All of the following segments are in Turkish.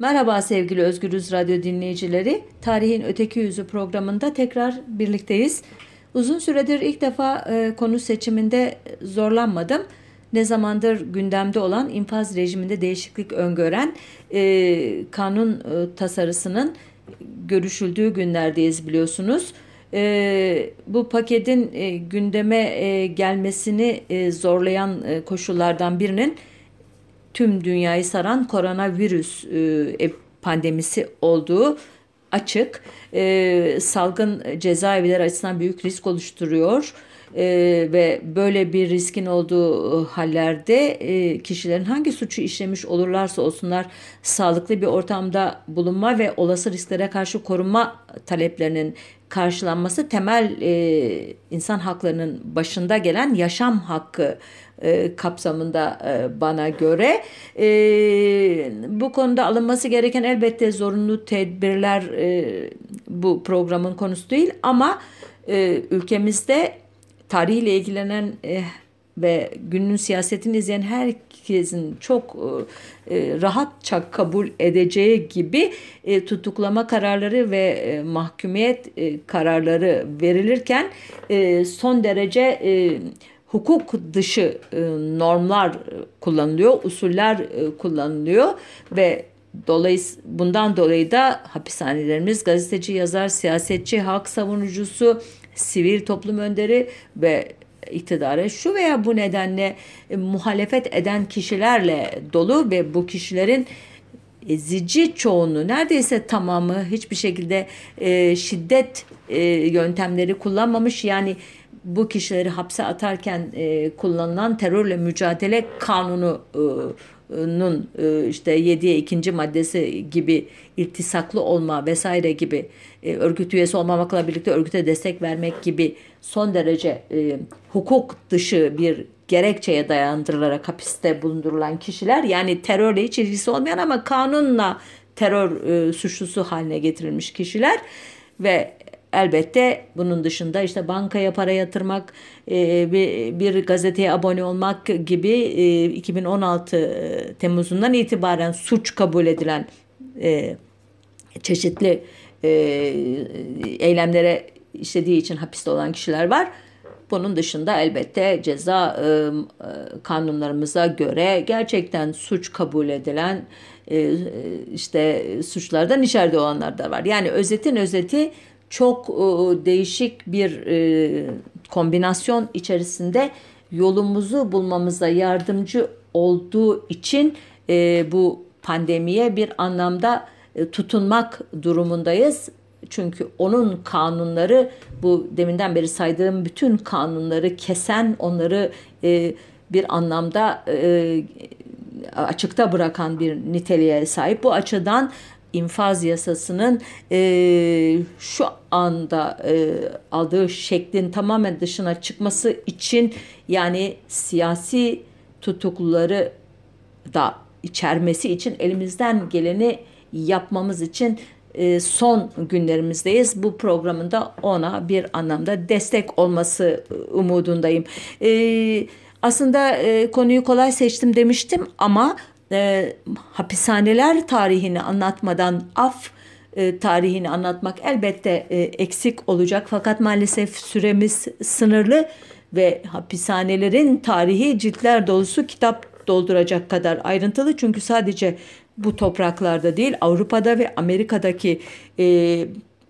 Merhaba sevgili Özgürüz Radyo dinleyicileri. Tarihin Öteki Yüzü programında tekrar birlikteyiz. Uzun süredir ilk defa e, konu seçiminde zorlanmadım. Ne zamandır gündemde olan infaz rejiminde değişiklik öngören e, kanun e, tasarısının görüşüldüğü günlerdeyiz biliyorsunuz. E, bu paketin e, gündeme e, gelmesini e, zorlayan e, koşullardan birinin tüm dünyayı saran koronavirüs e, pandemisi olduğu açık. E, salgın cezaevleri açısından büyük risk oluşturuyor. E, ve böyle bir riskin olduğu hallerde e, kişilerin hangi suçu işlemiş olurlarsa olsunlar sağlıklı bir ortamda bulunma ve olası risklere karşı korunma taleplerinin karşılanması temel e, insan haklarının başında gelen yaşam hakkı e, kapsamında e, bana göre. E, bu konuda alınması gereken elbette zorunlu tedbirler e, bu programın konusu değil ama e, ülkemizde tarihle ilgilenen e, ve günün siyasetini izleyen herkesin çok e, rahatça kabul edeceği gibi e, tutuklama kararları ve e, mahkumiyet e, kararları verilirken e, son derece e, hukuk dışı e, normlar e, kullanılıyor, usuller e, kullanılıyor ve dolayısıyla bundan dolayı da hapishanelerimiz gazeteci, yazar, siyasetçi, hak savunucusu, sivil toplum önderi ve iktidara şu veya bu nedenle e, muhalefet eden kişilerle dolu ve bu kişilerin ezici çoğunluğu neredeyse tamamı hiçbir şekilde e, şiddet e, yöntemleri kullanmamış yani bu kişileri hapse atarken e, kullanılan terörle mücadele kanunu e, nun e, işte 7'ye ikinci maddesi gibi iltisaklı olma vesaire gibi e, örgüt üyesi olmamakla birlikte örgüte destek vermek gibi son derece e, hukuk dışı bir gerekçeye dayandırılarak hapiste bulundurulan kişiler yani terörle hiç ilgisi olmayan ama kanunla terör e, suçlusu haline getirilmiş kişiler ve elbette bunun dışında işte bankaya para yatırmak, e, bir, gazeteye abone olmak gibi e, 2016 e, Temmuz'undan itibaren suç kabul edilen e, çeşitli e, eylemlere işlediği için hapiste olan kişiler var. Bunun dışında elbette ceza e, e kanunlarımıza göre gerçekten suç kabul edilen e, işte suçlardan içeride olanlar da var. Yani özetin özeti çok e, değişik bir e, kombinasyon içerisinde yolumuzu bulmamıza yardımcı olduğu için e, bu pandemiye bir anlamda e, tutunmak durumundayız. Çünkü onun kanunları bu deminden beri saydığım bütün kanunları kesen, onları e, bir anlamda e, açıkta bırakan bir niteliğe sahip. Bu açıdan infaz yasasının e, şu anda e, aldığı şeklin tamamen dışına çıkması için yani siyasi tutukluları da içermesi için elimizden geleni yapmamız için e, son günlerimizdeyiz. Bu programında ona bir anlamda destek olması umudundayım. E, aslında e, konuyu kolay seçtim demiştim ama e, hapishaneler tarihini anlatmadan af e, tarihini anlatmak elbette e, eksik olacak. Fakat maalesef süremiz sınırlı ve hapishanelerin tarihi ciltler dolusu kitap dolduracak kadar ayrıntılı. Çünkü sadece bu topraklarda değil Avrupa'da ve Amerika'daki e,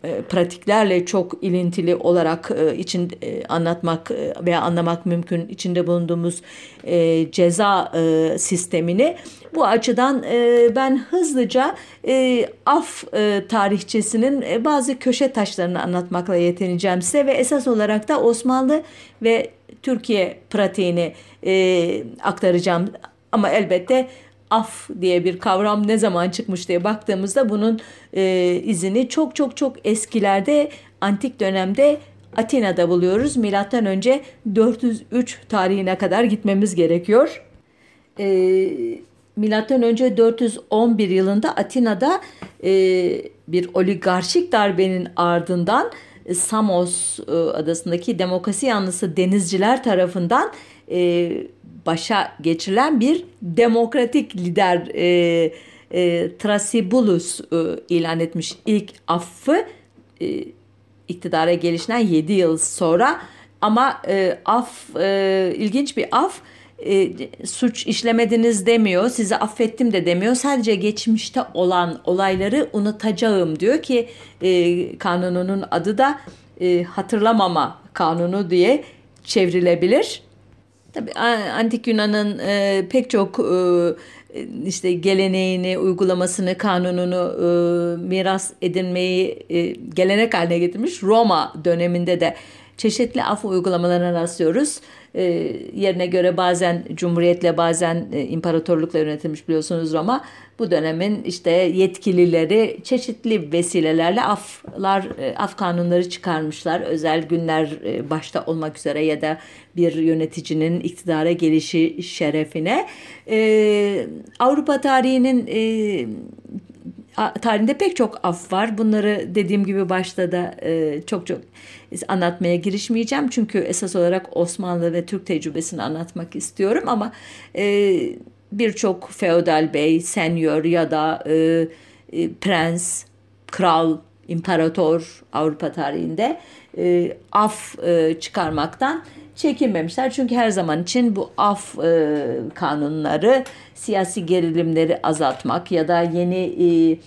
pratiklerle çok ilintili olarak e, için e, anlatmak e, veya anlamak mümkün içinde bulunduğumuz e, ceza e, sistemini. Bu açıdan e, ben hızlıca e, af e, tarihçesinin e, bazı köşe taşlarını anlatmakla yetineceğim size ve esas olarak da Osmanlı ve Türkiye pratiğini e, aktaracağım. Ama elbette af diye bir kavram ne zaman çıkmış diye baktığımızda bunun e, izini çok çok çok eskilerde antik dönemde Atina'da buluyoruz. Milattan önce 403 tarihine kadar gitmemiz gerekiyor. E, milattan önce 411 yılında Atina'da e, bir oligarşik darbenin ardından Samos e, adasındaki demokrasi yanlısı denizciler tarafından e, başa geçirilen bir demokratik lider e, e, Trasibulus e, ilan etmiş ilk affı e, iktidara gelişinden 7 yıl sonra ama e, af e, ilginç bir af e, suç işlemediniz demiyor, sizi affettim de demiyor. Sadece geçmişte olan olayları unutacağım diyor ki e, kanununun adı da e, hatırlamama kanunu diye çevrilebilir. Tabii antik Yunan'ın e, pek çok e, işte geleneğini, uygulamasını, kanununu e, miras edinmeyi e, gelenek haline getirmiş. Roma döneminde de çeşitli af uygulamalarına rastlıyoruz. E, yerine göre bazen cumhuriyetle bazen e, imparatorlukla yönetilmiş biliyorsunuz Roma. Bu dönemin işte yetkilileri çeşitli vesilelerle aflar, e, af kanunları çıkarmışlar. Özel günler e, başta olmak üzere ya da bir yöneticinin iktidara gelişi şerefine. E, Avrupa tarihinin e, tarihinde pek çok af var. Bunları dediğim gibi başta da e, çok çok anlatmaya girişmeyeceğim. Çünkü esas olarak Osmanlı ve Türk tecrübesini anlatmak istiyorum ama e, birçok feodal bey, senyor ya da e, e, prens, kral, imparator Avrupa tarihinde e, af e, çıkarmaktan çekinmemişler. Çünkü her zaman için bu af e, kanunları siyasi gerilimleri azaltmak ya da yeni e,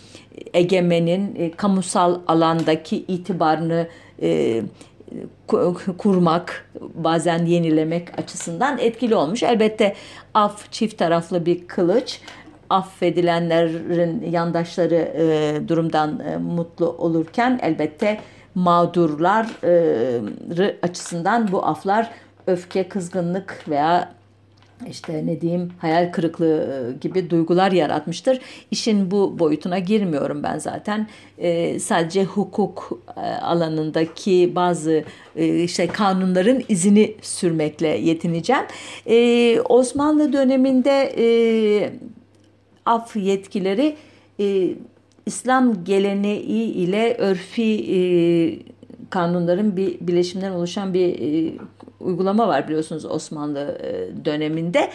egemenin e, kamusal alandaki itibarını e, kurmak, bazen yenilemek açısından etkili olmuş. Elbette af çift taraflı bir kılıç. Affedilenlerin yandaşları e, durumdan e, mutlu olurken elbette mağdurlar e, açısından bu aflar öfke, kızgınlık veya işte ne diyeyim hayal kırıklığı gibi duygular yaratmıştır. İşin bu boyutuna girmiyorum ben zaten. E, sadece hukuk e, alanındaki bazı e, işte kanunların izini sürmekle yetineceğim. E, Osmanlı döneminde e, af yetkileri e, İslam geleneği ile örfi e, kanunların bir bileşimden oluşan bir e, uygulama var biliyorsunuz Osmanlı e, döneminde.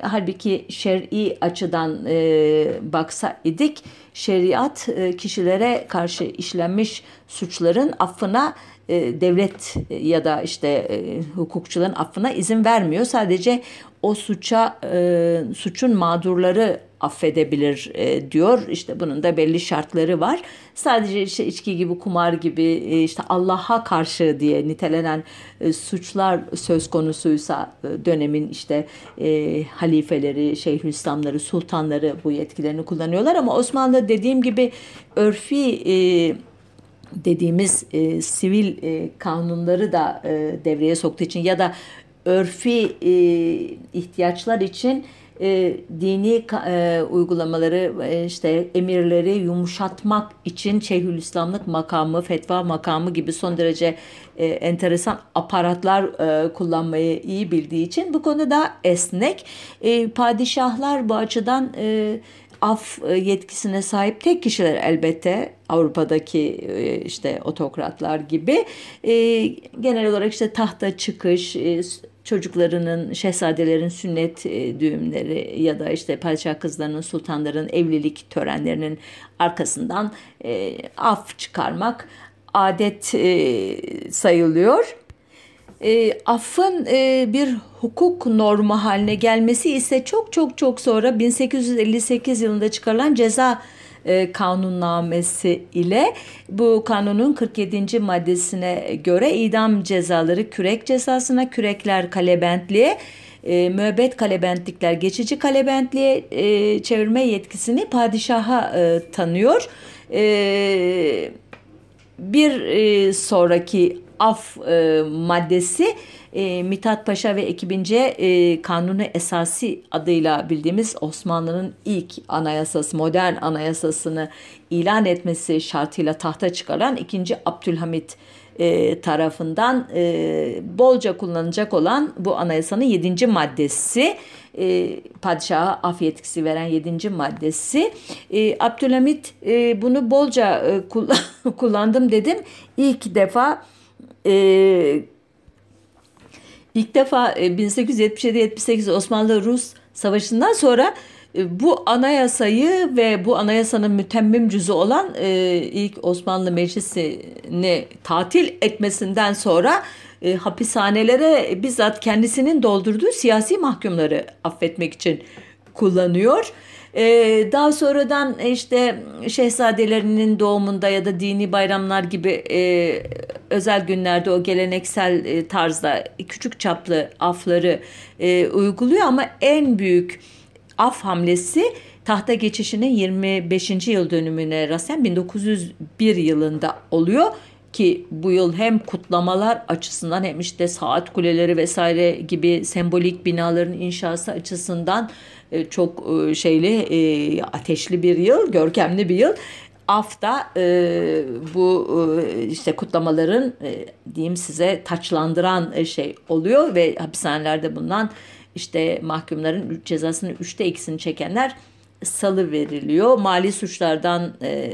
Halbuki şer'i açıdan e, baksa idik şeriat e, kişilere karşı işlenmiş suçların affına e, devlet ya da işte e, hukukçuların affına izin vermiyor. Sadece o suça e, suçun mağdurları affedebilir e, diyor. İşte bunun da belli şartları var. Sadece işte içki gibi, kumar gibi e, işte Allah'a karşı diye nitelenen e, suçlar söz konusuysa e, dönemin işte e, halifeleri, şeyhülislamları, sultanları bu yetkilerini kullanıyorlar ama Osmanlı dediğim gibi örfi e, dediğimiz e, sivil e, kanunları da e, devreye soktuğu için ya da örfi e, ihtiyaçlar için e, dini e, uygulamaları e, işte emirleri yumuşatmak için Şeyhülislamlık makamı, fetva makamı gibi son derece e, enteresan aparatlar e, kullanmayı iyi bildiği için bu konuda esnek. E, padişahlar bu açıdan e, af e, yetkisine sahip tek kişiler elbette Avrupa'daki e, işte otokratlar gibi e, genel olarak işte tahta çıkış çocuklarının şehzadelerin sünnet düğümleri ya da işte padişah kızlarının sultanların evlilik törenlerinin arkasından af çıkarmak adet sayılıyor. E, affın e, bir hukuk normu haline gelmesi ise çok çok çok sonra 1858 yılında çıkarılan ceza e, kanunnamesi ile bu kanunun 47. maddesine göre idam cezaları kürek cezasına, kürekler kalebentliğe, e, müebbet kalebentlikler geçici kalebentliğe e, çevirme yetkisini padişaha e, tanıyor. E, bir sonraki af maddesi e, Mithat Paşa ve ekibince e, Kanunu Esasi adıyla bildiğimiz Osmanlı'nın ilk anayasası, modern anayasasını ilan etmesi şartıyla tahta çıkaran 2. Abdülhamit e, tarafından e, bolca kullanılacak olan bu anayasanın 7. maddesi e, padişaha af yetkisi veren 7. maddesi. E, Abdülhamit e, bunu bolca e, kullandım dedim. İlk defa e, ilk defa 1877-78 e, Osmanlı-Rus Savaşı'ndan sonra e, bu anayasayı ve bu anayasanın mütemmim cüzü olan e, ilk Osmanlı Meclisi'ni tatil etmesinden sonra hapishanelere bizzat kendisinin doldurduğu siyasi mahkumları affetmek için kullanıyor. E, daha sonradan işte şehzadelerinin doğumunda ya da dini bayramlar gibi e, özel günlerde o geleneksel e, tarzda küçük çaplı afları e, uyguluyor ama en büyük af hamlesi tahta geçişinin 25. yıl dönümüne rastlayan 1901 yılında oluyor ki bu yıl hem kutlamalar açısından hem işte saat kuleleri vesaire gibi sembolik binaların inşası açısından e, çok e, şeyli e, ateşli bir yıl, görkemli bir yıl. Afta e, bu e, işte kutlamaların e, diyeyim size taçlandıran şey oluyor ve hapishanelerde bulunan işte mahkumların cezasının üçte ikisini çekenler salı veriliyor. Mali suçlardan e,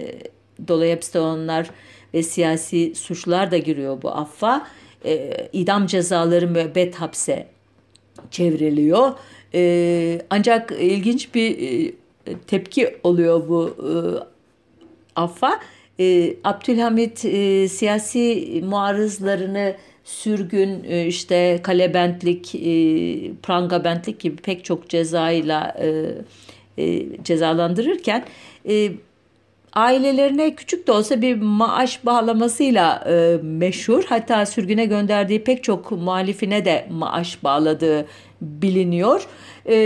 dolayı hapiste olanlar ve siyasi suçlar da giriyor bu affa. E, idam cezaları müebbet hapse çevriliyor. E, ancak ilginç bir e, tepki oluyor bu e, affa. E, Abdülhamit e, siyasi muarızlarını sürgün, e, işte kalebentlik, e, prangabentlik gibi pek çok cezayla e, e, cezalandırırken e, ailelerine küçük de olsa bir maaş bağlamasıyla e, meşhur. Hatta sürgüne gönderdiği pek çok muhalifine de maaş bağladığı biliniyor. E,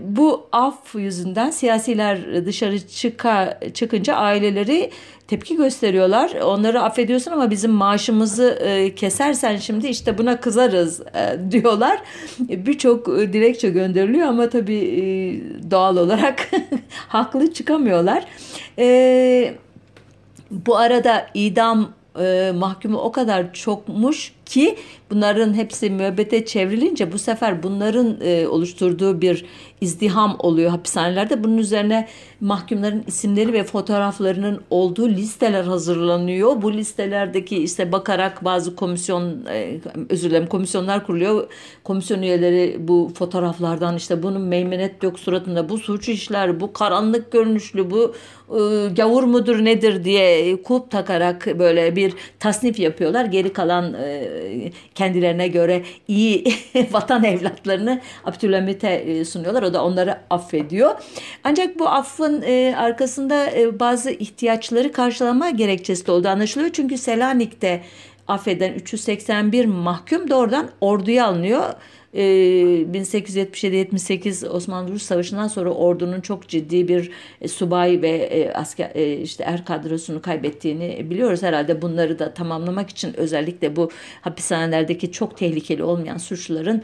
bu af yüzünden siyasiler dışarı çıka, çıkınca aileleri tepki gösteriyorlar. Onları affediyorsun ama bizim maaşımızı e, kesersen şimdi işte buna kızarız e, diyorlar. Birçok e, dilekçe gönderiliyor ama tabii e, doğal olarak haklı çıkamıyorlar. E, bu arada idam e, mahkumu o kadar çokmuş ki bunların hepsi müebbete çevrilince bu sefer bunların e, oluşturduğu bir izdiham oluyor hapishanelerde. Bunun üzerine mahkumların isimleri ve fotoğraflarının olduğu listeler hazırlanıyor. Bu listelerdeki işte bakarak bazı komisyon e, özür dilerim komisyonlar kuruluyor. Komisyon üyeleri bu fotoğraflardan işte bunun meymenet yok suratında bu suç işler bu karanlık görünüşlü bu e, gavur mudur nedir diye kulp takarak böyle bir tasnif yapıyorlar. Geri kalan e, kendilerine göre iyi vatan evlatlarını Abdülhamit'e e, sunuyorlar. O da onları affediyor. Ancak bu affın e, arkasında e, bazı ihtiyaçları karşılama gerekçesi de olduğu anlaşılıyor. Çünkü Selanik'te affeden 381 mahkum doğrudan orduya alınıyor. 1877-78 Osmanlı-Rus Savaşı'ndan sonra ordunun çok ciddi bir e, subay ve e, asker e, işte er kadrosunu kaybettiğini biliyoruz. Herhalde bunları da tamamlamak için özellikle bu hapishanelerdeki çok tehlikeli olmayan suçluların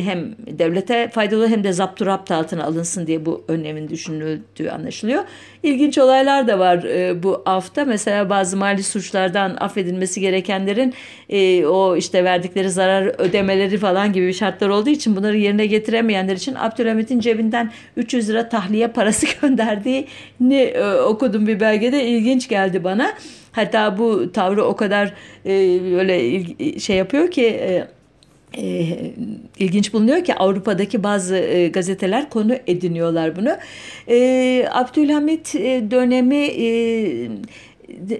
hem devlete faydalı hem de zapturapt altına alınsın diye bu önlemin düşünüldüğü anlaşılıyor. İlginç olaylar da var bu hafta. Mesela bazı mali suçlardan affedilmesi gerekenlerin o işte verdikleri zarar ödemeleri falan gibi gibi şartlar olduğu için bunları yerine getiremeyenler için Abdülhamit'in cebinden 300 lira tahliye parası gönderdiğini e, okudum bir belgede ilginç geldi bana. Hatta bu tavrı o kadar e, böyle şey yapıyor ki e, e, ilginç bulunuyor ki Avrupa'daki bazı e, gazeteler konu ediniyorlar bunu. E, Abdülhamit e, dönemi e,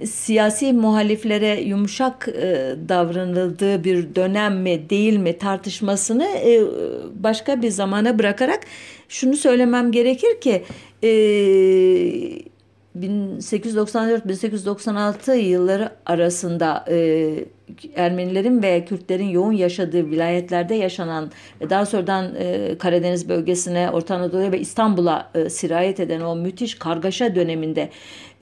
siyasi muhaliflere yumuşak e, davranıldığı bir dönem mi değil mi tartışmasını e, başka bir zamana bırakarak şunu söylemem gerekir ki e, 1894-1896 yılları arasında e, Ermenilerin ve Kürtlerin yoğun yaşadığı vilayetlerde yaşanan ve daha sonradan e, Karadeniz bölgesine, Orta Anadolu'ya ve İstanbul'a e, sirayet eden o müthiş kargaşa döneminde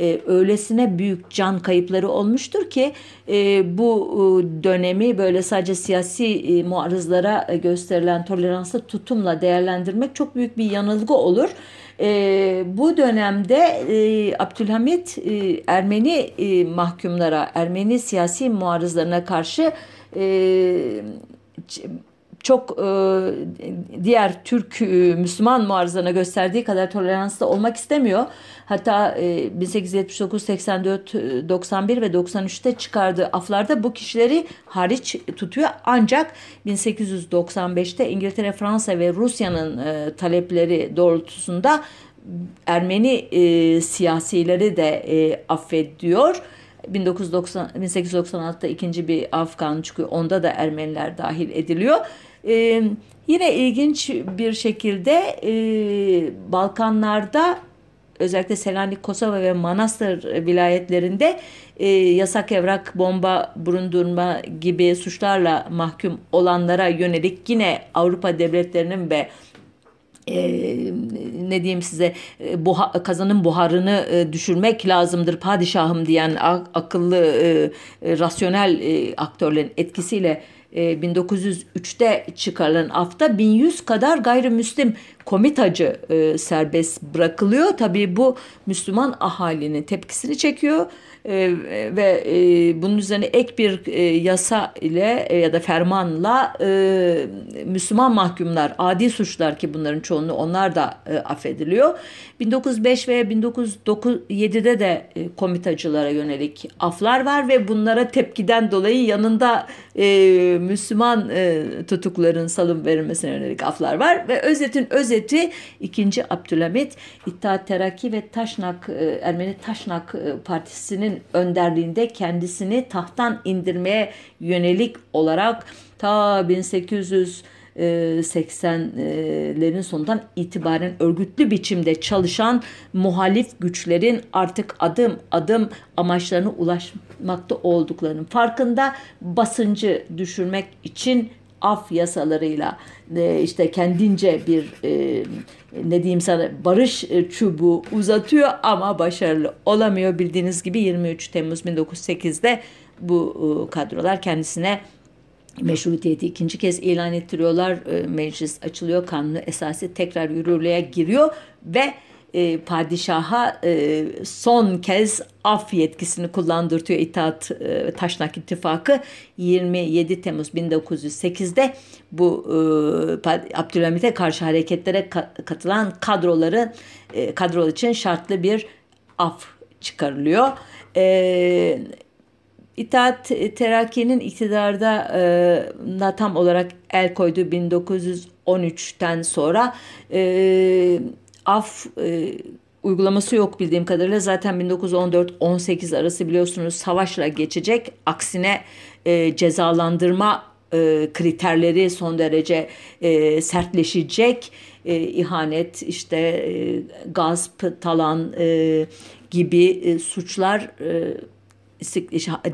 e, öylesine büyük can kayıpları olmuştur ki bu dönemi böyle sadece siyasi e, muarızlara gösterilen toleranslı tutumla değerlendirmek çok büyük bir yanılgı olur. E, bu dönemde e, Abdülhamit e, Ermeni e, mahkumlara, Ermeni siyasi muarızlarına karşı e, çok e, diğer Türk e, Müslüman muarızlarına gösterdiği kadar toleranslı olmak istemiyor. Hatta e, 1879, 84, 91 ve 93'te çıkardığı aflarda bu kişileri hariç tutuyor. Ancak 1895'te İngiltere, Fransa ve Rusya'nın e, talepleri doğrultusunda Ermeni e, siyasileri de e, affediyor. 1990 1896'da ikinci bir Afgan çıkıyor. Onda da Ermeniler dahil ediliyor. Ee, yine ilginç bir şekilde e, Balkanlarda özellikle Selanik, Kosova ve Manastır vilayetlerinde e, yasak evrak, bomba bulundurma gibi suçlarla mahkum olanlara yönelik yine Avrupa devletlerinin ve e, ne diyeyim size e, buha, kazanın buharını e, düşürmek lazımdır padişahım diyen ak, akıllı e, e, rasyonel e, aktörlerin etkisiyle 1903'te e, çıkarılan afta 1100 kadar gayrimüslim komitacı e, serbest bırakılıyor. Tabii bu Müslüman ahalinin tepkisini çekiyor e, ve e, bunun üzerine ek bir e, yasa ile e, ya da fermanla e, Müslüman mahkumlar, adi suçlar ki bunların çoğunluğu onlar da e, affediliyor. 1905 ve 1907'de de e, komitacılara yönelik aflar var ve bunlara tepkiden dolayı yanında e, Müslüman e, tutukların salım verilmesine yönelik aflar var ve özetin özeti 2. Abdülhamit İttihat Terakki ve Taşnak e, Ermeni Taşnak e, Önderliğinde kendisini tahttan indirmeye yönelik olarak ta 1800 80'lerin sonundan itibaren örgütlü biçimde çalışan muhalif güçlerin artık adım adım amaçlarına ulaşmakta olduklarının farkında basıncı düşürmek için af yasalarıyla e, işte kendince bir e, ne diyeyim sana barış çubuğu uzatıyor ama başarılı olamıyor. Bildiğiniz gibi 23 Temmuz 1908'de bu kadrolar kendisine meşrutiyeti ikinci kez ilan ettiriyorlar. E, meclis açılıyor. Kanunu esası tekrar yürürlüğe giriyor ve e, padişaha e, son kez af yetkisini kullandırtıyor İttihat e, Taşnak İttifakı 27 Temmuz 1908'de bu e, Abdülhamit'e karşı hareketlere ka katılan kadroları e, kadro için şartlı bir af çıkarılıyor. E, İttihat Terakki'nin iktidarda e, tam olarak el koyduğu 1913'ten sonra e, af e, uygulaması yok bildiğim kadarıyla. Zaten 1914-18 arası biliyorsunuz savaşla geçecek. Aksine e, cezalandırma e, kriterleri son derece e, sertleşecek. E, ihanet, işte e, gasp, talan e, gibi e, suçlar e,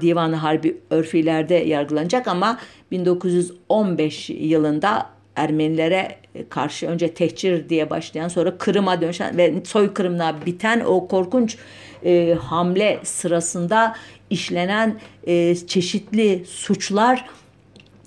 Divan-ı Harbi örfilerde yargılanacak ama 1915 yılında Ermenilere karşı önce tehcir diye başlayan sonra Kırım'a dönüşen ve soykırımla biten o korkunç e, hamle sırasında işlenen e, çeşitli suçlar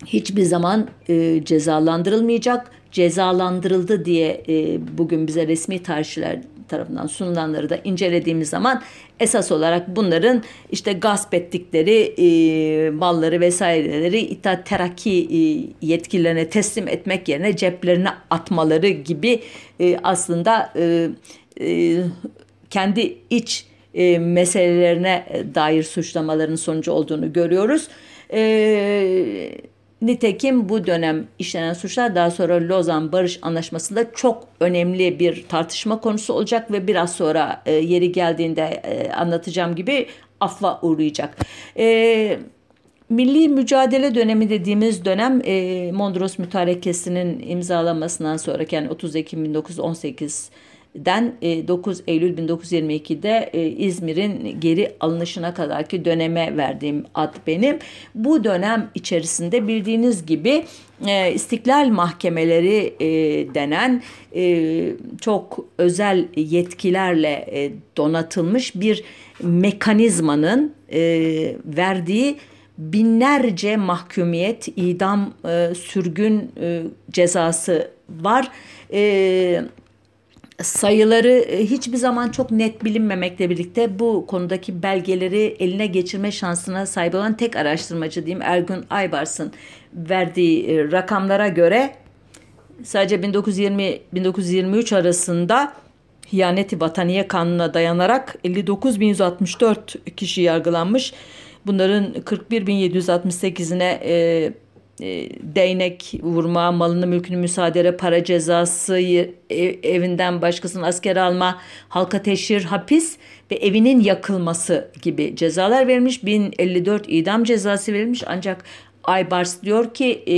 hiçbir zaman e, cezalandırılmayacak. Cezalandırıldı diye e, bugün bize resmi tarihçiler tarafından sunulanları da incelediğimiz zaman esas olarak bunların işte gasp ettikleri e, malları vesaireleri İttihat Terakki e, yetkililerine teslim etmek yerine ceplerine atmaları gibi e, aslında e, e, kendi iç e, meselelerine dair suçlamaların sonucu olduğunu görüyoruz. E, Nitekim bu dönem işlenen suçlar daha sonra Lozan Barış Anlaşması'nda çok önemli bir tartışma konusu olacak ve biraz sonra e, yeri geldiğinde e, anlatacağım gibi affa uğrayacak. E, Milli mücadele dönemi dediğimiz dönem e, Mondros Mütarekesi'nin imzalanmasından sonra yani 30 Ekim 1918 den 9 e, Eylül 1922'de e, İzmir'in geri alınışına kadarki döneme verdiğim ad benim. Bu dönem içerisinde bildiğiniz gibi e, istiklal mahkemeleri denen çok özel yetkilerle donatılmış bir mekanizmanın verdiği binlerce mahkumiyet, idam, sürgün cezası var. Sayıları e, hiçbir zaman çok net bilinmemekle birlikte bu konudaki belgeleri eline geçirme şansına sahip olan tek araştırmacı diyeyim Ergun Aybars'ın verdiği e, rakamlara göre sadece 1920-1923 arasında Hiyaneti Vataniye Kanunu'na dayanarak 59.164 kişi yargılanmış. Bunların 41.768'ine e, e, değnek vurma, malını mülkünü müsaade para cezası, ev, evinden başkasının asker alma, halka teşhir, hapis ve evinin yakılması gibi cezalar verilmiş. 1054 idam cezası verilmiş ancak Aybars diyor ki e,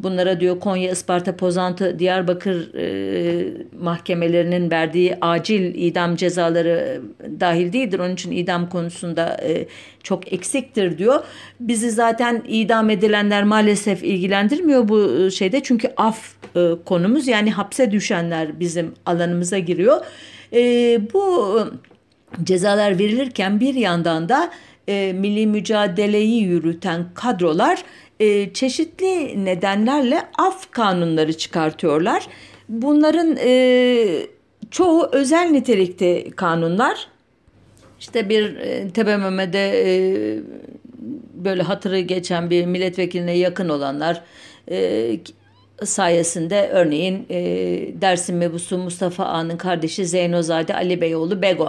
bunlara diyor Konya, Isparta, Pozantı, Diyarbakır e, mahkemelerinin verdiği acil idam cezaları dahil değildir. Onun için idam konusunda e, çok eksiktir diyor. Bizi zaten idam edilenler maalesef ilgilendirmiyor bu şeyde. Çünkü af e, konumuz yani hapse düşenler bizim alanımıza giriyor. E, bu cezalar verilirken bir yandan da e, milli mücadeleyi yürüten kadrolar e, çeşitli nedenlerle af kanunları çıkartıyorlar. Bunların e, çoğu özel nitelikte kanunlar. İşte bir e, TBMM'de e, böyle hatırı geçen bir milletvekiline yakın olanlar e, sayesinde örneğin e, Dersim mebusu Mustafa Ağa'nın kardeşi Zeynozade Ali Beyoğlu Bego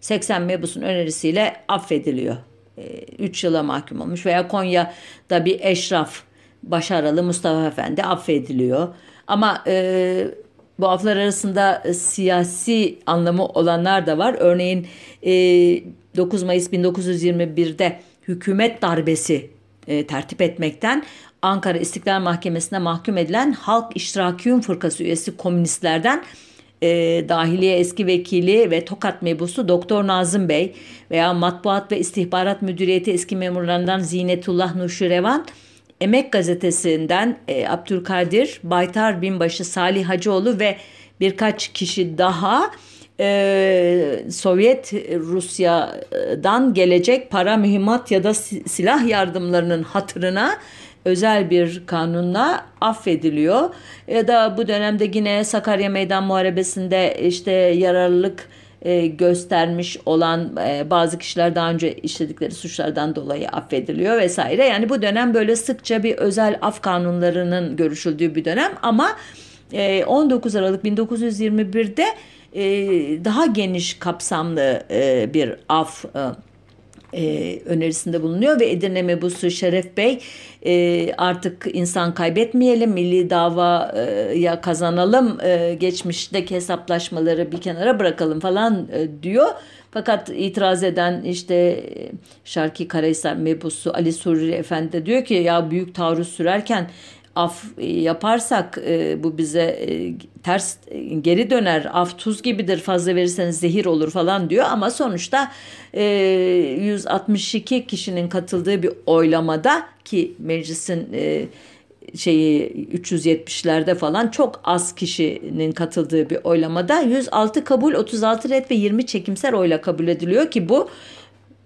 80 mebusun önerisiyle affediliyor. 3 e, yıla mahkum olmuş veya Konya'da bir eşraf başarılı Mustafa Efendi affediliyor. Ama e, bu aflar arasında e, siyasi anlamı olanlar da var. Örneğin e, 9 Mayıs 1921'de hükümet darbesi e, tertip etmekten Ankara İstiklal Mahkemesi'ne mahkum edilen Halk İştirakiyun Fırkası üyesi komünistlerden e, Dahiliye eski vekili ve Tokat mebusu Doktor Nazım Bey veya Matbuat ve İstihbarat Müdüriyeti eski memurlarından Zinetullah Nuşirevan Emek Gazetesi'nden e, Abdülkadir Baytar Binbaşı Salih Hacıoğlu ve birkaç kişi daha e, Sovyet Rusya'dan gelecek para, mühimmat ya da silah yardımlarının hatırına özel bir kanunla affediliyor. Ya da bu dönemde yine Sakarya Meydan Muharebesi'nde işte yararlılık e, göstermiş olan e, bazı kişiler daha önce işledikleri suçlardan dolayı affediliyor vesaire. Yani bu dönem böyle sıkça bir özel af kanunlarının görüşüldüğü bir dönem ama e, 19 Aralık 1921'de e, daha geniş kapsamlı e, bir af e, e, önerisinde bulunuyor ve Edirne Mebusu Şeref Bey e, artık insan kaybetmeyelim, milli davaya kazanalım, e, geçmişteki hesaplaşmaları bir kenara bırakalım falan e, diyor. Fakat itiraz eden işte Şarki Karahisar Mebusu Ali Surri Efendi de diyor ki ya büyük taarruz sürerken af e, yaparsak e, bu bize e, ters e, geri döner. Af tuz gibidir fazla verirseniz zehir olur falan diyor ama sonuçta e, 162 kişinin katıldığı bir oylamada ki meclisin e, şeyi 370'lerde falan çok az kişinin katıldığı bir oylamada 106 kabul 36 red ve 20 çekimser oyla kabul ediliyor ki bu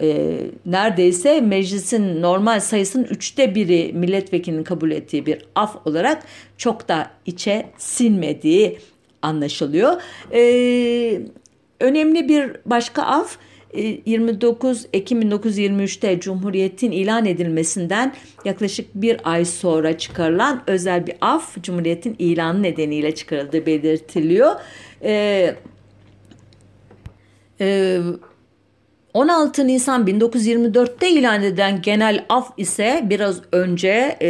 e, neredeyse meclisin normal sayısının üçte biri milletvekilinin kabul ettiği bir af olarak çok da içe sinmediği anlaşılıyor. E, önemli bir başka af 29 e, Ekim 1923'te Cumhuriyet'in ilan edilmesinden yaklaşık bir ay sonra çıkarılan özel bir af Cumhuriyet'in ilanı nedeniyle çıkarıldığı belirtiliyor. Ee, e, 16 Nisan 1924'te ilan edilen genel af ise biraz önce e,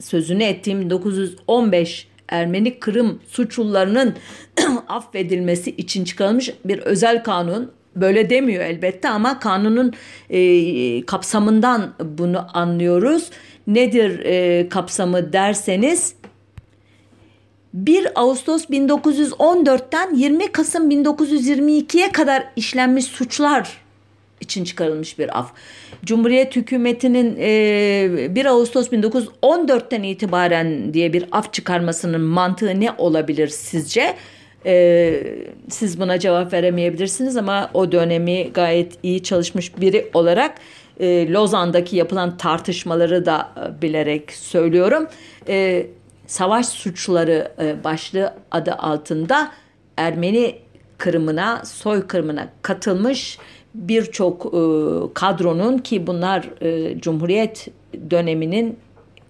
sözünü ettiğim 1915 Ermeni Kırım suçlularının affedilmesi için çıkarılmış bir özel kanun. Böyle demiyor elbette ama kanunun e, kapsamından bunu anlıyoruz. Nedir e, kapsamı derseniz 1 Ağustos 1914'ten 20 Kasım 1922'ye kadar işlenmiş suçlar için çıkarılmış bir af. Cumhuriyet hükümetinin 1 Ağustos 1914'ten itibaren diye bir af çıkarmasının mantığı ne olabilir sizce? siz buna cevap veremeyebilirsiniz ama o dönemi gayet iyi çalışmış biri olarak Lozan'daki yapılan tartışmaları da bilerek söylüyorum savaş suçları e, başlığı adı altında Ermeni kırımına, soykırımına katılmış birçok e, kadronun ki bunlar e, Cumhuriyet döneminin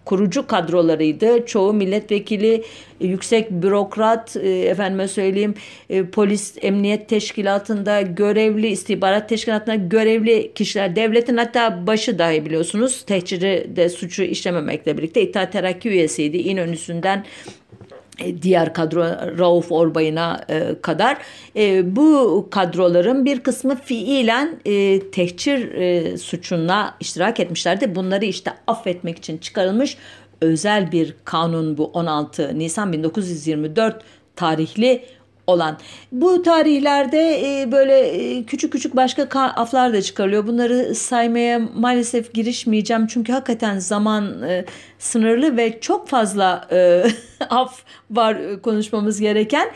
kurucu kadrolarıydı. Çoğu milletvekili, yüksek bürokrat, e, efendime söyleyeyim e, polis, emniyet teşkilatında görevli, istihbarat teşkilatında görevli kişiler, devletin hatta başı dahi biliyorsunuz tehciri de suçu işlememekle birlikte İttihat Terakki üyesiydi. İnönüsünden e, diğer kadro Rauf Orbay'ına e, kadar e, bu kadroların bir kısmı fiilen e, tehcir e, suçuna iştirak etmişlerdi. Bunları işte affetmek için çıkarılmış özel bir kanun bu 16 Nisan 1924 tarihli olan. Bu tarihlerde e, böyle e, küçük küçük başka aflar da çıkarılıyor. Bunları saymaya maalesef girişmeyeceğim çünkü hakikaten zaman e, sınırlı ve çok fazla af var konuşmamız gereken.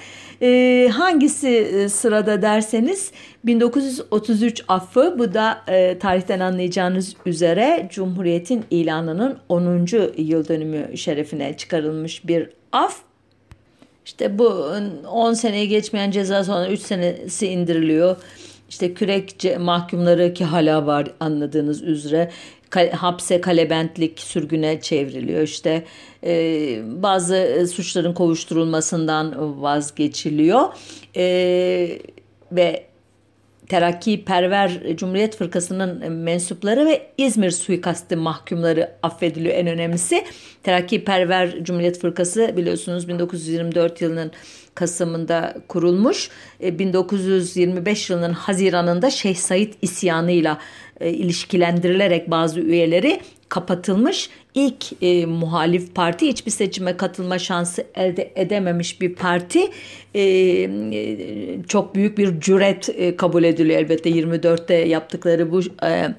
Hangisi sırada derseniz 1933 affı bu da tarihten anlayacağınız üzere Cumhuriyet'in ilanının 10. yıl dönümü şerefine çıkarılmış bir af. İşte bu 10 seneye geçmeyen ceza sonra 3 senesi indiriliyor. İşte kürek mahkumları ki hala var anladığınız üzere hapse kalebentlik sürgüne çevriliyor. İşte e, bazı suçların kovuşturulmasından vazgeçiliyor. E, ve Terakki Perver Cumhuriyet Fırkası'nın mensupları ve İzmir suikastı mahkumları affediliyor en önemlisi. Terakki Perver Cumhuriyet Fırkası biliyorsunuz 1924 yılının Kasım'ında kurulmuş. 1925 e, yılının Haziran'ında Şeyh Said isyanıyla e, ilişkilendirilerek bazı üyeleri kapatılmış. İlk e, muhalif parti hiçbir seçime katılma şansı elde edememiş bir parti e, e, çok büyük bir cüret e, kabul ediliyor elbette 24'te yaptıkları bu e,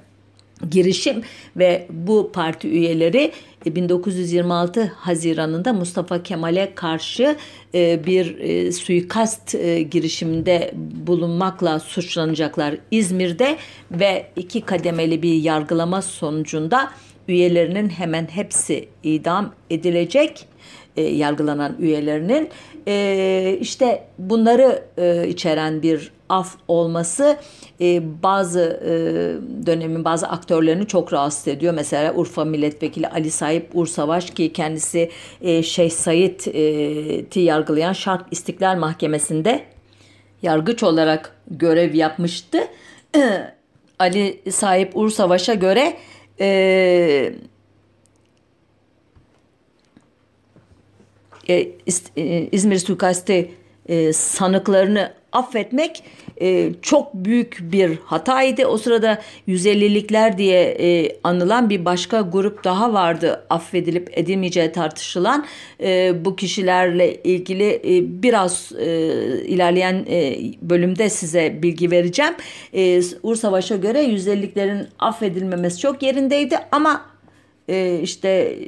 girişim ve bu parti üyeleri 1926 e, Haziran'ında Mustafa Kemal'e karşı e, bir suikast girişiminde bulunmakla suçlanacaklar İzmir'de ve iki kademeli bir yargılama sonucunda üyelerinin hemen hepsi idam edilecek yargılanan üyelerinin işte bunları içeren bir af olması e, bazı e, dönemin bazı aktörlerini çok rahatsız ediyor. Mesela Urfa Milletvekili Ali Sahip Ursavaş ki kendisi e, Şeyh Said'i yargılayan Şark İstiklal Mahkemesi'nde yargıç olarak görev yapmıştı. Ali Sahip Ursavaş'a göre e, e, İzmir suikasti e, sanıklarını affetmek e, çok büyük bir hataydı. O sırada 150'likler diye e, anılan bir başka grup daha vardı affedilip edilmeyeceği tartışılan. E, bu kişilerle ilgili e, biraz e, ilerleyen e, bölümde size bilgi vereceğim. E, Ur Savaş'a göre 150'liklerin affedilmemesi çok yerindeydi ama e, işte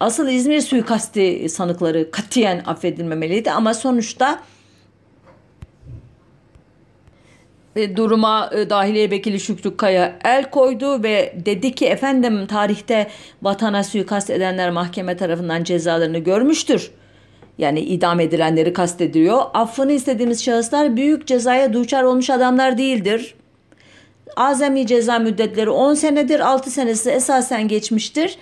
asıl İzmir suikasti sanıkları katiyen affedilmemeliydi ama sonuçta duruma e, Dahiliye Vekili Şükrü Kaya el koydu ve dedi ki efendim tarihte vatana suikast edenler mahkeme tarafından cezalarını görmüştür. Yani idam edilenleri kastediyor. Affını istediğimiz şahıslar büyük cezaya duçar olmuş adamlar değildir. Azami ceza müddetleri 10 senedir 6 senesi esasen geçmiştir.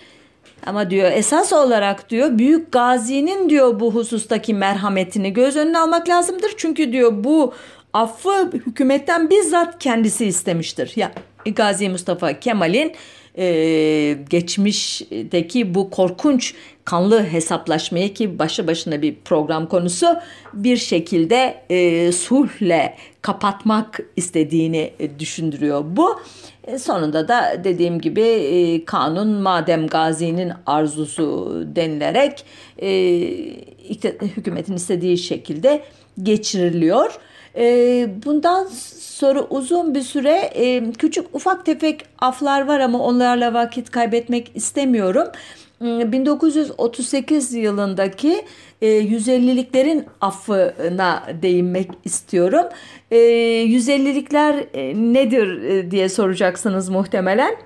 Ama diyor esas olarak diyor büyük gazinin diyor bu husustaki merhametini göz önüne almak lazımdır. Çünkü diyor bu affı hükümetten bizzat kendisi istemiştir. Ya Gazi Mustafa Kemal'in e, geçmişteki bu korkunç kanlı hesaplaşmayı ki başı başına bir program konusu bir şekilde e, sulhle kapatmak istediğini e, düşündürüyor bu. E, sonunda da dediğim gibi e, kanun madem Gazi'nin arzusu denilerek e, hükümetin istediği şekilde geçiriliyor. E, bundan sonra uzun bir süre e, küçük ufak tefek aflar var ama onlarla vakit kaybetmek istemiyorum. 1938 hmm, yılındaki e, 150'liklerin affına değinmek istiyorum. E, 150'likler e, nedir e, diye soracaksınız muhtemelen.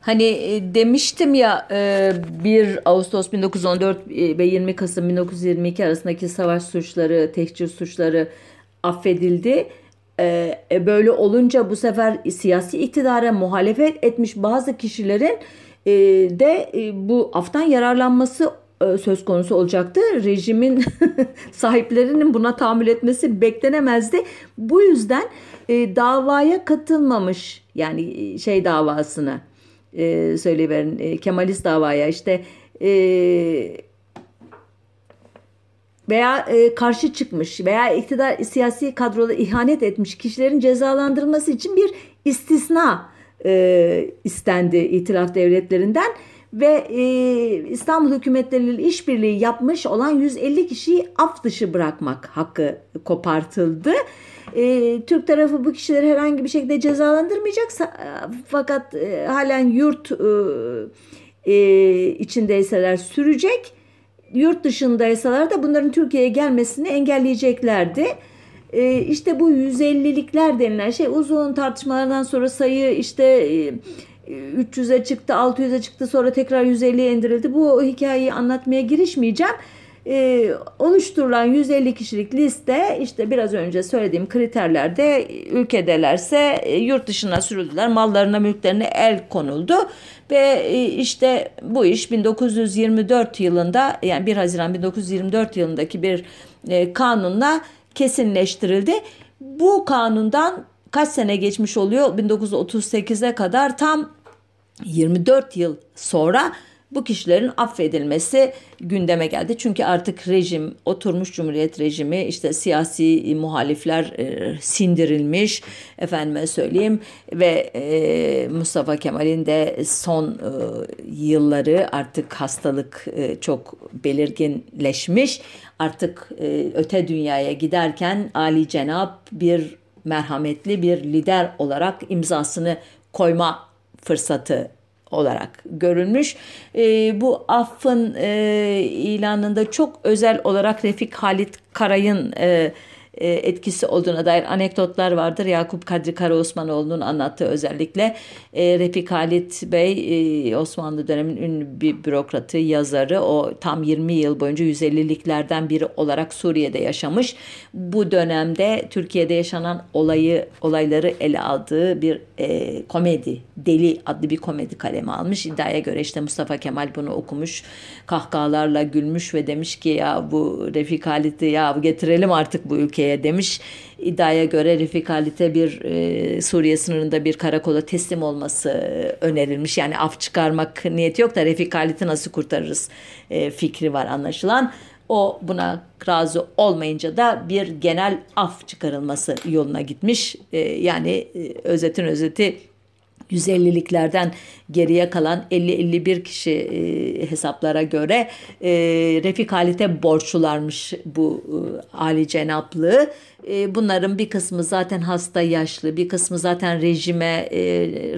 Hani e, demiştim ya 1 e, Ağustos 1914 e, ve 20 Kasım 1922 arasındaki savaş suçları, tehcir suçları affedildi. Böyle olunca bu sefer siyasi iktidara muhalefet etmiş bazı kişilerin de bu aftan yararlanması söz konusu olacaktı. Rejimin sahiplerinin buna tahammül etmesi beklenemezdi. Bu yüzden davaya katılmamış yani şey davasına e, söyleyiverin e, Kemalist davaya işte e, veya e, karşı çıkmış veya iktidar siyasi kadroda ihanet etmiş kişilerin cezalandırılması için bir istisna e, istendi itilaf devletlerinden ve e, İstanbul hükümetleriyle işbirliği yapmış olan 150 kişiyi af dışı bırakmak hakkı kopartıldı. E, Türk tarafı bu kişileri herhangi bir şekilde cezalandırmayacak fakat e, halen yurt e, e, içindeyseler sürecek. Yurt dışındaysalar da bunların Türkiye'ye gelmesini engelleyeceklerdi. E, işte bu 150'likler denilen şey uzun tartışmalardan sonra sayı işte e, 300'e çıktı, 600'e çıktı, sonra tekrar 150'ye indirildi. Bu hikayeyi anlatmaya girişmeyeceğim e, oluşturulan 150 kişilik liste işte biraz önce söylediğim kriterlerde ülkedelerse e, yurt dışına sürüldüler. Mallarına mülklerine el konuldu ve e, işte bu iş 1924 yılında yani 1 Haziran 1924 yılındaki bir e, kanunla kesinleştirildi. Bu kanundan kaç sene geçmiş oluyor? 1938'e kadar tam 24 yıl sonra bu kişilerin affedilmesi gündeme geldi. Çünkü artık rejim, oturmuş cumhuriyet rejimi, işte siyasi muhalifler e, sindirilmiş, efendime söyleyeyim ve e, Mustafa Kemal'in de son e, yılları artık hastalık e, çok belirginleşmiş. Artık e, öte dünyaya giderken Ali Cenab bir merhametli bir lider olarak imzasını koyma fırsatı olarak görülmüş. E, bu affın e, ilanında çok özel olarak Refik Halit Karay'ın e, etkisi olduğuna dair anekdotlar vardır. Yakup Kadri Karaosmanoğlu'nun anlattığı özellikle e, Refik Halit Bey e, Osmanlı döneminin ünlü bir bürokratı, yazarı. O tam 20 yıl boyunca 150'liklerden biri olarak Suriye'de yaşamış. Bu dönemde Türkiye'de yaşanan olayı olayları ele aldığı bir e, komedi, Deli adlı bir komedi kalemi almış. İddiaya göre işte Mustafa Kemal bunu okumuş. Kahkahalarla gülmüş ve demiş ki ya bu Refik Halit'i ya getirelim artık bu ülkeye Türkiye'ye demiş. İddiaya göre Refik Halit'e bir e, Suriye sınırında bir karakola teslim olması e, önerilmiş. Yani af çıkarmak niyeti yok da Refik Halit'i nasıl kurtarırız e, fikri var anlaşılan. O buna razı olmayınca da bir genel af çıkarılması yoluna gitmiş. E, yani e, özetin özeti 150'liklerden geriye kalan 50-51 kişi e, hesaplara göre e, Refik Halit'e borçlularmış bu e, Ali Cenaplığı. E, bunların bir kısmı zaten hasta yaşlı, bir kısmı zaten rejime e,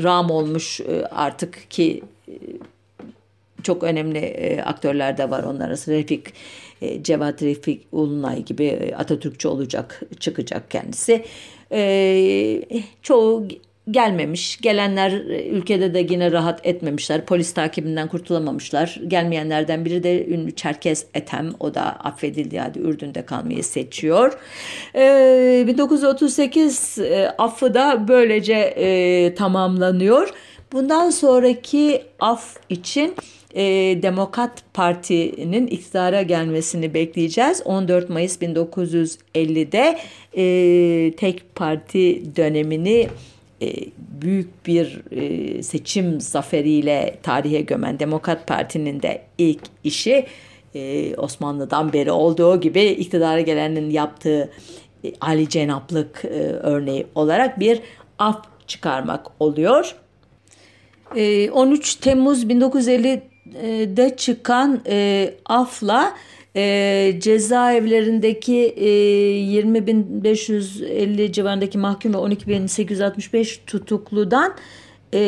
ram olmuş e, artık ki e, çok önemli e, aktörler de var onlar arasında. Refik e, Cevat Refik Ulunay gibi e, Atatürkçü olacak, çıkacak kendisi. E, çoğu gelmemiş. Gelenler e, ülkede de yine rahat etmemişler. Polis takibinden kurtulamamışlar. Gelmeyenlerden biri de ünlü Çerkez Etem. O da affedildi hadi Ürdün'de kalmayı seçiyor. Ee, 1938 e, affı da böylece e, tamamlanıyor. Bundan sonraki af için e, Demokrat Parti'nin iktidara gelmesini bekleyeceğiz. 14 Mayıs 1950'de e, tek parti dönemini e, büyük bir e, seçim zaferiyle tarihe gömen Demokrat Parti'nin de ilk işi e, Osmanlı'dan beri olduğu gibi iktidara gelenin yaptığı Ali Cenaplık örneği olarak bir af çıkarmak oluyor. 13 Temmuz 1950'de çıkan afla e, cezaevlerindeki e, 20.550 civarındaki mahkum ve 12.865 tutukludan e,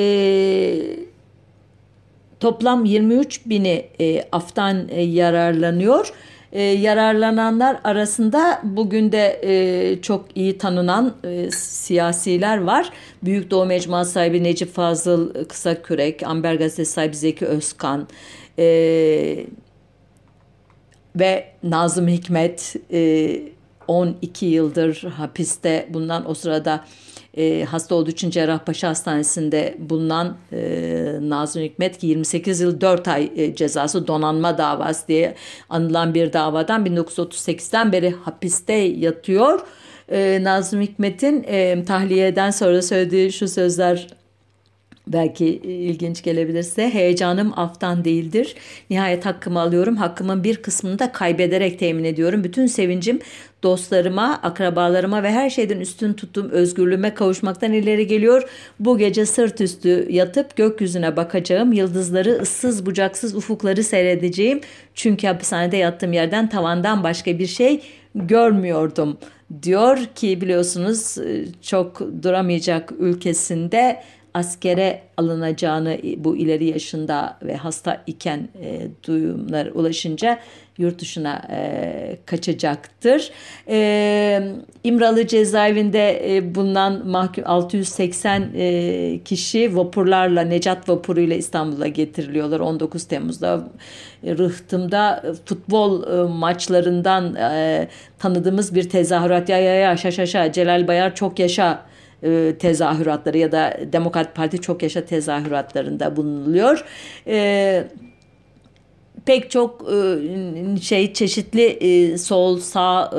toplam 23 bini e, aftan e, yararlanıyor. E, yararlananlar arasında bugün de e, çok iyi tanınan e, siyasiler var. Büyük Doğu Mecmuası sahibi Necip Fazıl Kısakürek, Amber Gazetesi sahibi Zeki Özkan e, ve Nazım Hikmet e, 12 yıldır hapiste. Bundan o sırada e, hasta olduğu için Cerrahpaşa Hastanesi'nde bulunan e, Nazım Hikmet ki 28 yıl 4 ay e, cezası donanma davası diye anılan bir davadan 1938'den beri hapiste yatıyor. E, Nazım Hikmet'in e, tahliyeden sonra söylediği şu sözler belki ilginç gelebilirse heyecanım aftan değildir. Nihayet hakkımı alıyorum. Hakkımın bir kısmını da kaybederek temin ediyorum. Bütün sevincim dostlarıma, akrabalarıma ve her şeyden üstün tuttuğum özgürlüğüme kavuşmaktan ileri geliyor. Bu gece sırt üstü yatıp gökyüzüne bakacağım. Yıldızları, ıssız bucaksız ufukları seyredeceğim. Çünkü hapishanede yattığım yerden tavandan başka bir şey görmüyordum diyor ki biliyorsunuz çok duramayacak ülkesinde askere alınacağını bu ileri yaşında ve hasta iken e, duyumlar ulaşınca yurt dışına e, kaçacaktır. E, İmralı cezaevinde e, bulunan mahkum 680 e, kişi vapurlarla Necat vapuruyla İstanbul'a getiriliyorlar 19 Temmuz'da. E, Rıhtım'da futbol e, maçlarından e, tanıdığımız bir tezahürat ya ya ya şaşa şa Celal Bayar çok yaşa e, tezahüratları ya da Demokrat Parti çok yaşa tezahüratlarında bulunuluyor. E, pek çok e, şey çeşitli e, sol sağ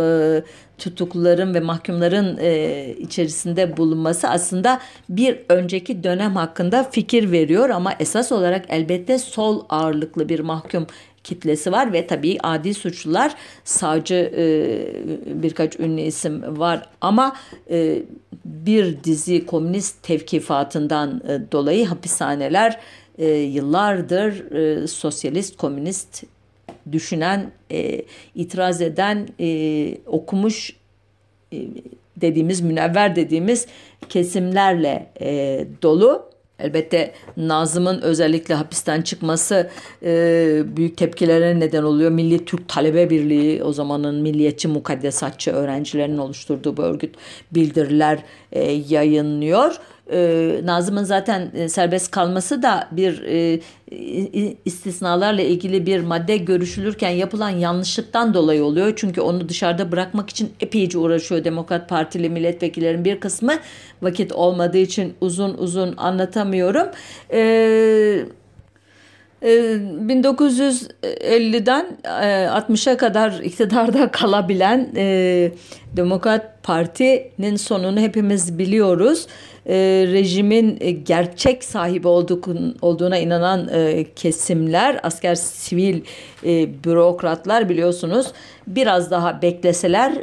tutukluların ve mahkumların e, içerisinde bulunması aslında bir önceki dönem hakkında fikir veriyor ama esas olarak elbette sol ağırlıklı bir mahkum kitlesi var ve tabii adi suçlular savcı e, birkaç ünlü isim var ama e, bir dizi komünist tevkifatından e, dolayı hapishaneler e, yıllardır e, sosyalist komünist düşünen e, itiraz eden e, okumuş e, dediğimiz münevver dediğimiz kesimlerle e, dolu Elbette Nazım'ın özellikle hapisten çıkması e, büyük tepkilere neden oluyor. Milli Türk Talebe Birliği o zamanın milliyetçi mukaddesatçı öğrencilerinin oluşturduğu bu örgüt bildiriler e, yayınlıyor e, Nazım'ın zaten e, serbest kalması da bir e, istisnalarla ilgili bir madde görüşülürken yapılan yanlışlıktan dolayı oluyor. Çünkü onu dışarıda bırakmak için epeyce uğraşıyor Demokrat Partili milletvekillerin bir kısmı. Vakit olmadığı için uzun uzun anlatamıyorum. Eee 1950'den ee, 60'a e, kadar iktidarda kalabilen e, Demokrat Parti'nin sonunu hepimiz biliyoruz. E, rejimin gerçek sahibi olduğuna inanan kesimler, asker sivil bürokratlar biliyorsunuz biraz daha bekleseler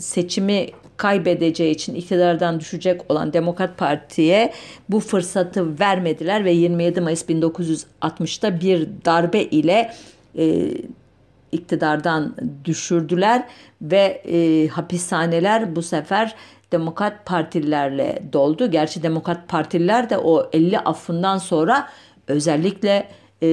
seçimi kaybedeceği için iktidardan düşecek olan Demokrat Parti'ye bu fırsatı vermediler ve 27 Mayıs 1960'ta bir darbe ile e, iktidardan düşürdüler ve e, hapishaneler bu sefer Demokrat Partililerle doldu. Gerçi Demokrat Partililer de o 50 affından sonra özellikle e,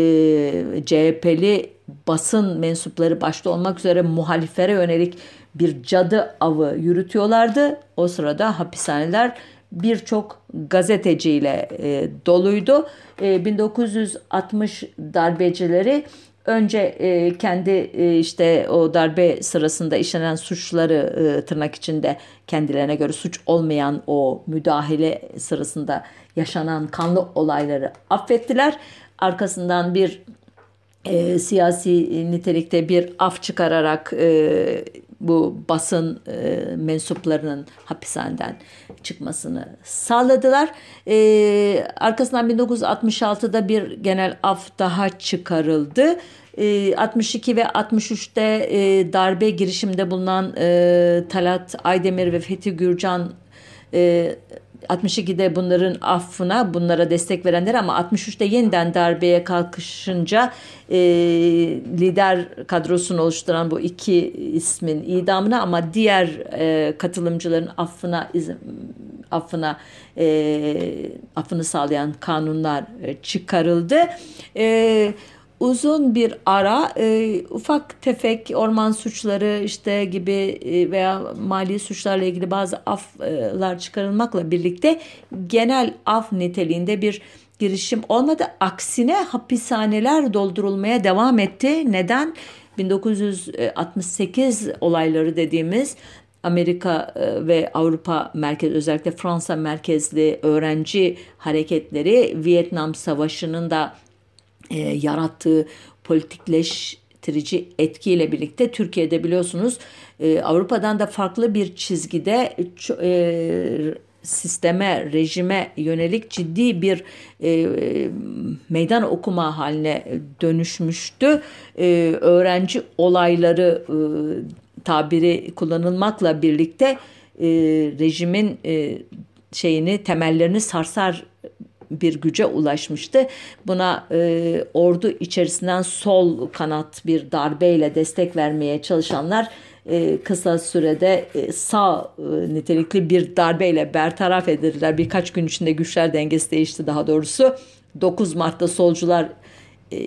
CHP'li basın mensupları başta olmak üzere muhaliflere yönelik bir cadı avı yürütüyorlardı. O sırada hapishaneler birçok gazeteciyle e, doluydu. E, 1960 darbecileri önce e, kendi e, işte o darbe sırasında işlenen suçları e, tırnak içinde kendilerine göre suç olmayan o müdahale sırasında yaşanan kanlı olayları affettiler. Arkasından bir e, siyasi nitelikte bir af çıkararak e, bu basın e, mensuplarının hapishaneden çıkmasını sağladılar. E, arkasından 1966'da bir genel af daha çıkarıldı. E, 62 ve 63'te e, darbe girişiminde bulunan e, Talat Aydemir ve Fethi Gürcan e, 62'de bunların affına bunlara destek verenler ama 63'te yeniden darbeye kalkışınca e, lider kadrosunu oluşturan bu iki ismin idamına ama diğer e, katılımcıların affına izin, affına e, affını sağlayan kanunlar e, çıkarıldı. E, uzun bir ara e, ufak tefek orman suçları işte gibi e, veya mali suçlarla ilgili bazı aflar çıkarılmakla birlikte genel af niteliğinde bir girişim olmadı. Aksine hapishaneler doldurulmaya devam etti. Neden? 1968 olayları dediğimiz Amerika e, ve Avrupa merkez özellikle Fransa merkezli öğrenci hareketleri Vietnam Savaşı'nın da e, yarattığı politikleştirici etkiyle birlikte Türkiye'de biliyorsunuz e, Avrupa'dan da farklı bir çizgide e, sisteme, rejime yönelik ciddi bir e, meydan okuma haline dönüşmüştü. E, öğrenci olayları e, tabiri kullanılmakla birlikte e, rejimin e, şeyini temellerini sarsar bir güce ulaşmıştı. Buna e, ordu içerisinden sol kanat bir darbeyle destek vermeye çalışanlar e, kısa sürede e, sağ e, nitelikli bir darbeyle bertaraf edildiler. Birkaç gün içinde güçler dengesi değişti daha doğrusu. 9 Mart'ta solcular e,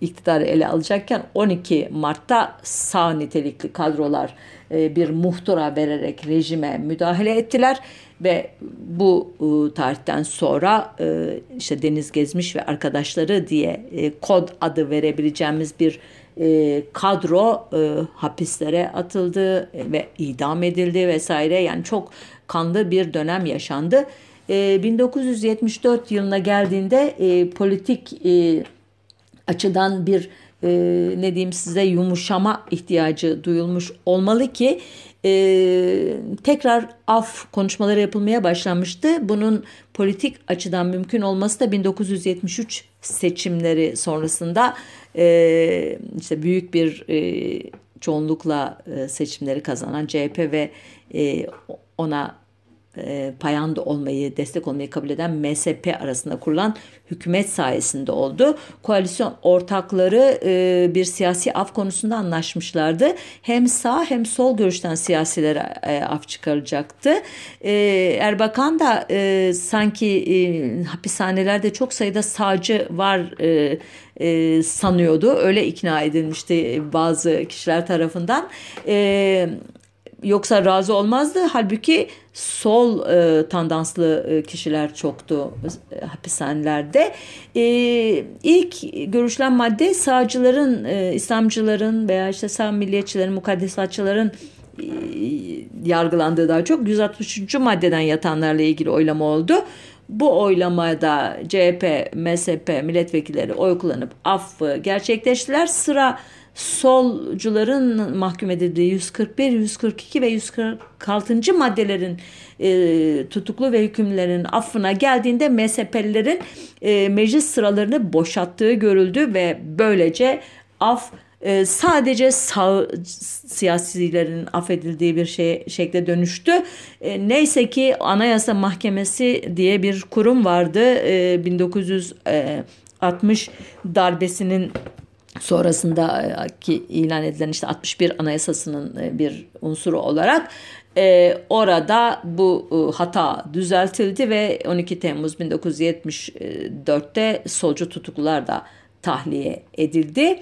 iktidarı ele alacakken 12 Mart'ta sağ nitelikli kadrolar e, bir muhtıra vererek rejime müdahale ettiler ve bu e, tarihten sonra e, işte Deniz Gezmiş ve arkadaşları diye e, kod adı verebileceğimiz bir kadro hapislere atıldı ve idam edildi vesaire yani çok kanlı bir dönem yaşandı. E, 1974 yılına geldiğinde politik açıdan bir e, ne diyeyim size yumuşama ihtiyacı duyulmuş olmalı ki e, tekrar af konuşmaları yapılmaya başlanmıştı. Bunun politik açıdan mümkün olması da 1973 seçimleri sonrasında e, işte büyük bir e, çoğunlukla e, seçimleri kazanan CHP ve e, ona e, payanda olmayı, destek olmayı kabul eden MSP arasında kurulan hükümet sayesinde oldu. Koalisyon ortakları e, bir siyasi af konusunda anlaşmışlardı. Hem sağ hem sol görüşten siyasilere e, af çıkaracaktı. E, Erbakan da e, sanki e, hapishanelerde çok sayıda sağcı var e, e, sanıyordu. Öyle ikna edilmişti bazı kişiler tarafından. E, yoksa razı olmazdı. Halbuki sol e, tandanslı e, kişiler çoktu e, hapishanelerde. E, ilk görüşlen madde sağcıların, e, İslamcıların veya işte sağ milliyetçilerin, mukaddesatçıların e, yargılandığı daha çok 163. maddeden yatanlarla ilgili oylama oldu. Bu oylamada CHP, MSP milletvekilleri oy kullanıp affı gerçekleştiler. Sıra solcuların mahkum edildiği 141, 142 ve 146. maddelerin e, tutuklu ve hükümlerin affına geldiğinde MSP'lilerin e, meclis sıralarını boşalttığı görüldü ve böylece af e, sadece sağ siyasilerin affedildiği bir şey şekle dönüştü. E, neyse ki Anayasa Mahkemesi diye bir kurum vardı. E, 1960 darbesinin sonrasında ki ilan edilen işte 61 Anayasası'nın e, bir unsuru olarak e, orada bu e, hata düzeltildi ve 12 Temmuz 1974'te solcu tutuklular da tahliye edildi.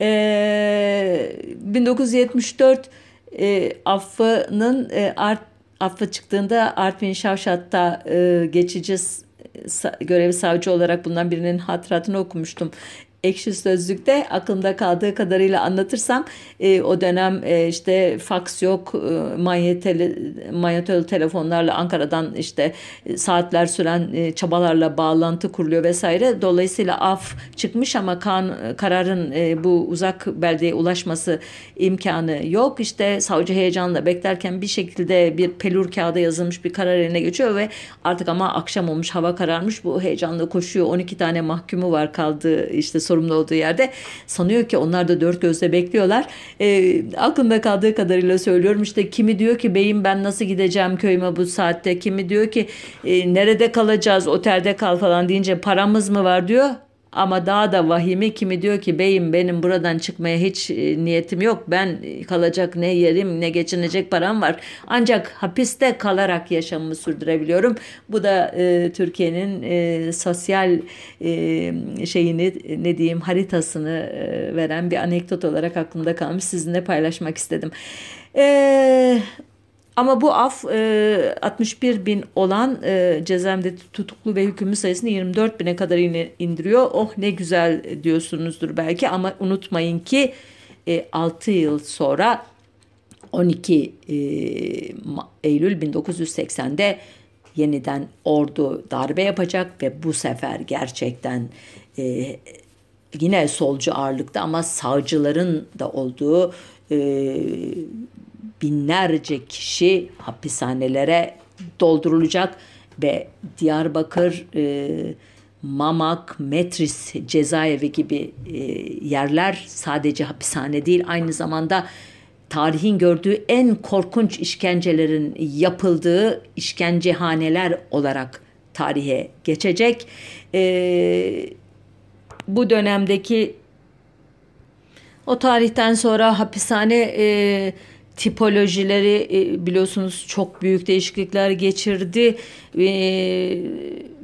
E, 1974 e, affının e, art, affı çıktığında Artvin Şavşat'ta e, geçici görevi savcı olarak bundan birinin hatıratını okumuştum ekşi sözlükte aklımda kaldığı kadarıyla anlatırsam e, o dönem e, işte faks yok e, manyetol telefonlarla Ankara'dan işte e, saatler süren e, çabalarla bağlantı kuruluyor vesaire. Dolayısıyla af çıkmış ama kan kararın e, bu uzak beldeye ulaşması imkanı yok. İşte savcı heyecanla beklerken bir şekilde bir pelur kağıda yazılmış bir karar eline geçiyor ve artık ama akşam olmuş hava kararmış bu heyecanla koşuyor. 12 tane mahkumu var kaldı işte sorumlu olduğu yerde sanıyor ki onlar da dört gözle bekliyorlar. E, aklımda kaldığı kadarıyla söylüyorum. İşte kimi diyor ki beyim ben nasıl gideceğim köyüme bu saatte? Kimi diyor ki e, nerede kalacağız? Otelde kal falan deyince paramız mı var? diyor ama daha da vahimi kimi diyor ki beyim benim buradan çıkmaya hiç e, niyetim yok. Ben kalacak ne yerim ne geçinecek param var. Ancak hapiste kalarak yaşamımı sürdürebiliyorum. Bu da e, Türkiye'nin e, sosyal e, şeyini ne diyeyim haritasını e, veren bir anekdot olarak aklımda kalmış. Sizinle paylaşmak istedim. Eee ama bu af e, 61 bin olan e, cezaevinde tutuklu ve hükümlü sayısını 24 bine kadar indiriyor. Oh ne güzel diyorsunuzdur belki ama unutmayın ki e, 6 yıl sonra 12 e, Eylül 1980'de yeniden ordu darbe yapacak ve bu sefer gerçekten e, yine solcu ağırlıkta ama sağcıların da olduğu e, binlerce kişi hapishanelere doldurulacak ve Diyarbakır, e, Mamak, Metris cezaevi gibi e, yerler sadece hapishane değil aynı zamanda tarihin gördüğü en korkunç işkencelerin yapıldığı işkencehaneler olarak tarihe geçecek. E, bu dönemdeki o tarihten sonra hapishane e, tipolojileri e, biliyorsunuz çok büyük değişiklikler geçirdi. E,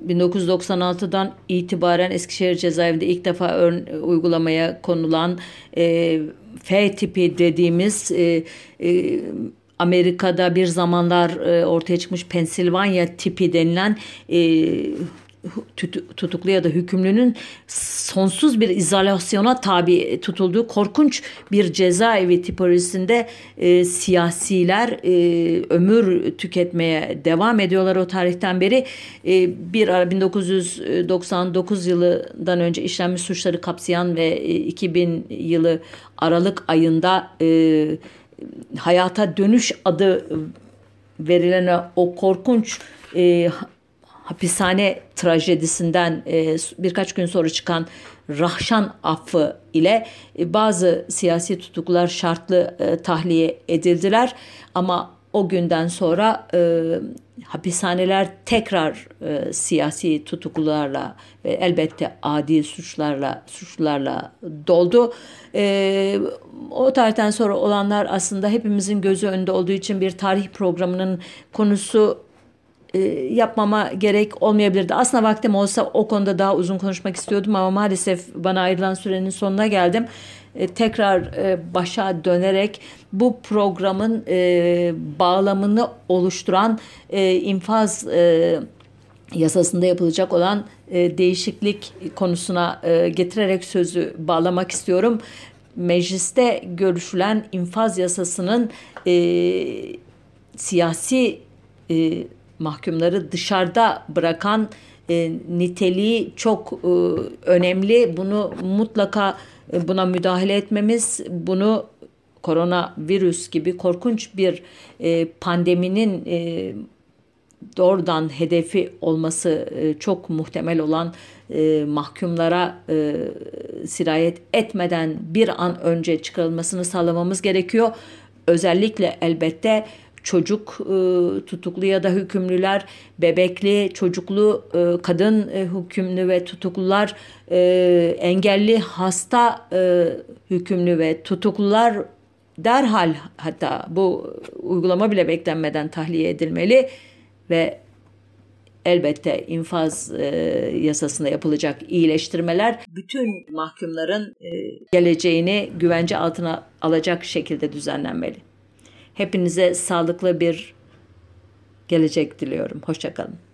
1996'dan itibaren Eskişehir cezaevinde ilk defa uygulamaya konulan e, F tipi dediğimiz e, e, Amerika'da bir zamanlar e, ortaya çıkmış Pensilvanya tipi denilen e, tutuklu ya da hükümlünün sonsuz bir izolasyona tabi tutulduğu korkunç bir cezaevi tipolojisinde e, siyasiler e, ömür tüketmeye devam ediyorlar o tarihten beri. E, bir 1999 yılından önce işlenmiş suçları kapsayan ve e, 2000 yılı Aralık ayında e, hayata dönüş adı verilen o korkunç e, hapishane trajedisinden e, birkaç gün sonra çıkan Rahşan affı ile e, bazı siyasi tutuklular şartlı e, tahliye edildiler ama o günden sonra e, hapishaneler tekrar e, siyasi tutuklularla ve elbette adi suçlarla suçlarla doldu. E, o tarihten sonra olanlar aslında hepimizin gözü önünde olduğu için bir tarih programının konusu e, yapmama gerek olmayabilirdi. Aslında vaktim olsa o konuda daha uzun konuşmak istiyordum ama maalesef bana ayrılan sürenin sonuna geldim. E, tekrar e, başa dönerek bu programın bağlamını oluşturan infaz yasasında yapılacak olan değişiklik konusuna getirerek sözü bağlamak istiyorum. Mecliste görüşülen infaz yasasının siyasi mahkumları dışarıda bırakan e, niteliği çok e, önemli. Bunu mutlaka e, buna müdahale etmemiz, bunu koronavirüs gibi korkunç bir e, pandeminin e, doğrudan hedefi olması e, çok muhtemel olan e, mahkumlara e, sirayet etmeden bir an önce çıkarılmasını sağlamamız gerekiyor. Özellikle elbette çocuk e, tutuklu ya da hükümlüler, bebekli, çocuklu, e, kadın e, hükümlü ve tutuklular, e, engelli, hasta e, hükümlü ve tutuklular derhal hatta bu uygulama bile beklenmeden tahliye edilmeli ve elbette infaz e, yasasında yapılacak iyileştirmeler bütün mahkumların e, geleceğini güvence altına alacak şekilde düzenlenmeli. Hepinize sağlıklı bir gelecek diliyorum. Hoşçakalın.